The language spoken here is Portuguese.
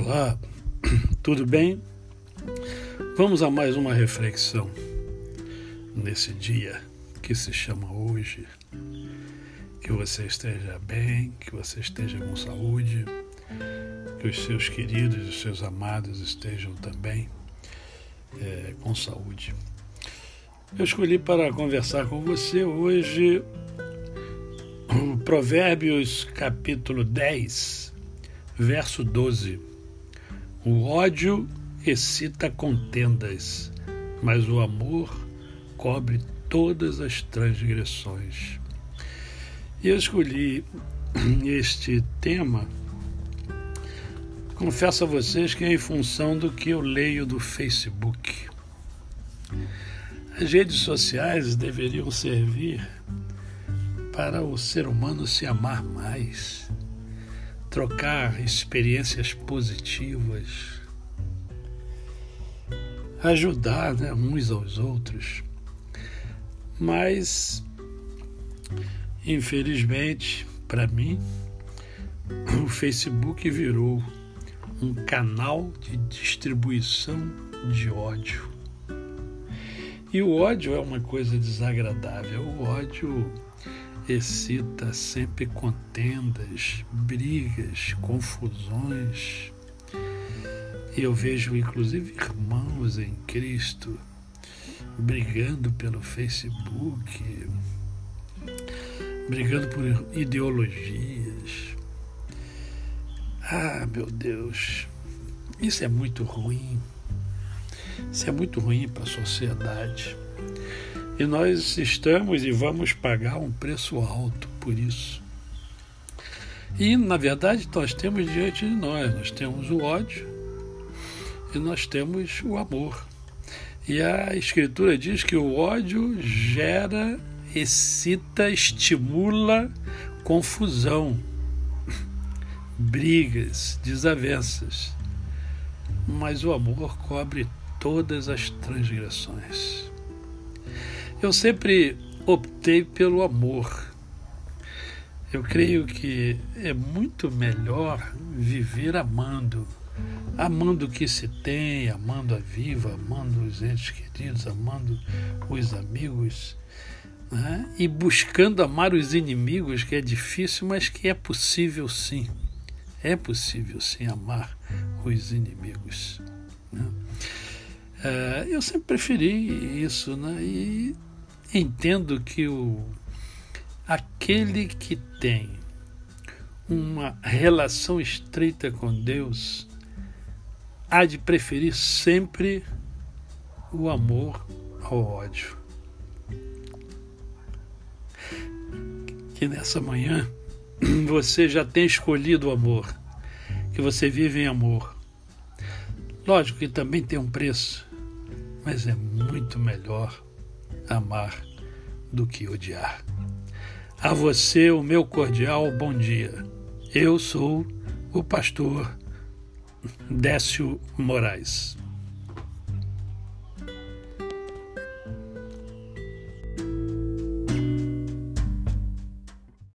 Olá, tudo bem? Vamos a mais uma reflexão nesse dia que se chama hoje. Que você esteja bem, que você esteja com saúde, que os seus queridos e os seus amados estejam também é, com saúde. Eu escolhi para conversar com você hoje o Provérbios capítulo 10, verso 12. O ódio excita contendas, mas o amor cobre todas as transgressões. E eu escolhi este tema, confesso a vocês que é em função do que eu leio do Facebook. As redes sociais deveriam servir para o ser humano se amar mais trocar experiências positivas, ajudar né, uns aos outros. Mas, infelizmente, para mim, o Facebook virou um canal de distribuição de ódio. E o ódio é uma coisa desagradável. O ódio excita sempre contendas, brigas, confusões. Eu vejo inclusive irmãos em Cristo brigando pelo Facebook, brigando por ideologias. Ah, meu Deus, isso é muito ruim. Isso é muito ruim para a sociedade. E nós estamos e vamos pagar um preço alto por isso. E, na verdade, nós temos diante de nós, nós temos o ódio e nós temos o amor. E a Escritura diz que o ódio gera, excita, estimula confusão, brigas, desavenças. Mas o amor cobre todas as transgressões. Eu sempre optei pelo amor. Eu creio que é muito melhor viver amando, amando o que se tem, amando a viva, amando os entes queridos, amando os amigos, né? e buscando amar os inimigos, que é difícil, mas que é possível sim. É possível sim amar os inimigos. Né? É, eu sempre preferi isso, né? E entendo que o, aquele que tem uma relação estreita com Deus há de preferir sempre o amor ao ódio. Que nessa manhã você já tem escolhido o amor, que você vive em amor. Lógico que também tem um preço, mas é muito melhor amar do que odiar. A você o meu cordial bom dia. Eu sou o pastor Décio Moraes.